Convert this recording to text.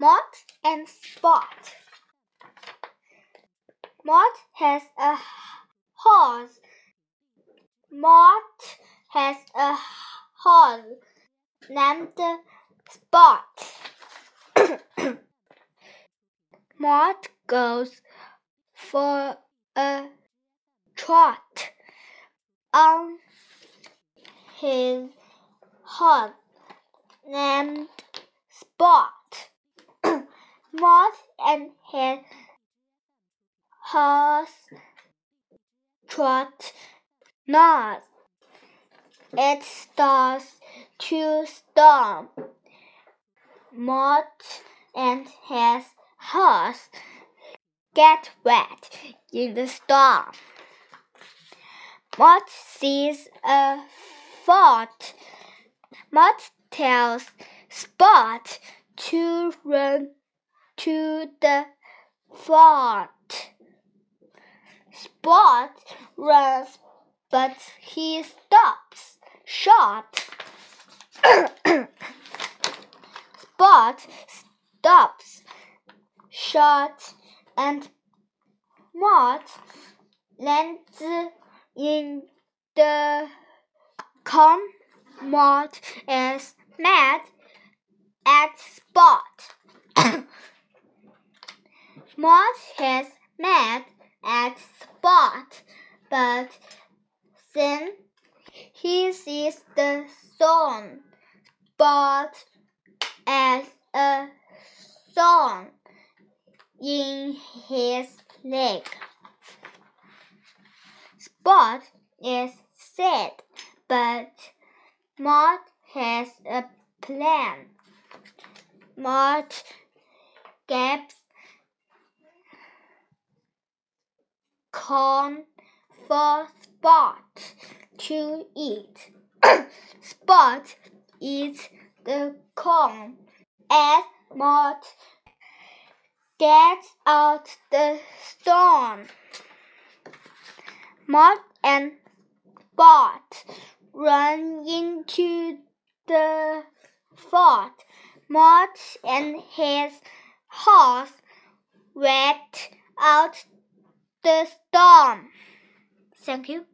Mort and Sport. Mort has a horse. Mort has a horse named Sport. Mort goes for a trot on his horse named Sport. Mort and his horse trot north. It starts to storm. Mort and his horse get wet in the storm. Mort sees a fort. Mort tells Sport to run to the fort. Sport runs, but he stops short. Sport stops short and Mort lands in the corn. Mort is mad at Sport. Is mad at Sport, but then he sees the song Sport as a song in his leg. Sport is sad, but Mort has a plan. Mort gets corn for Sport to eat. Sport eats the corn as Mort gets out the storm. Mort and Sport run into the fort. Mort and his horse wait out the storm. Thank you.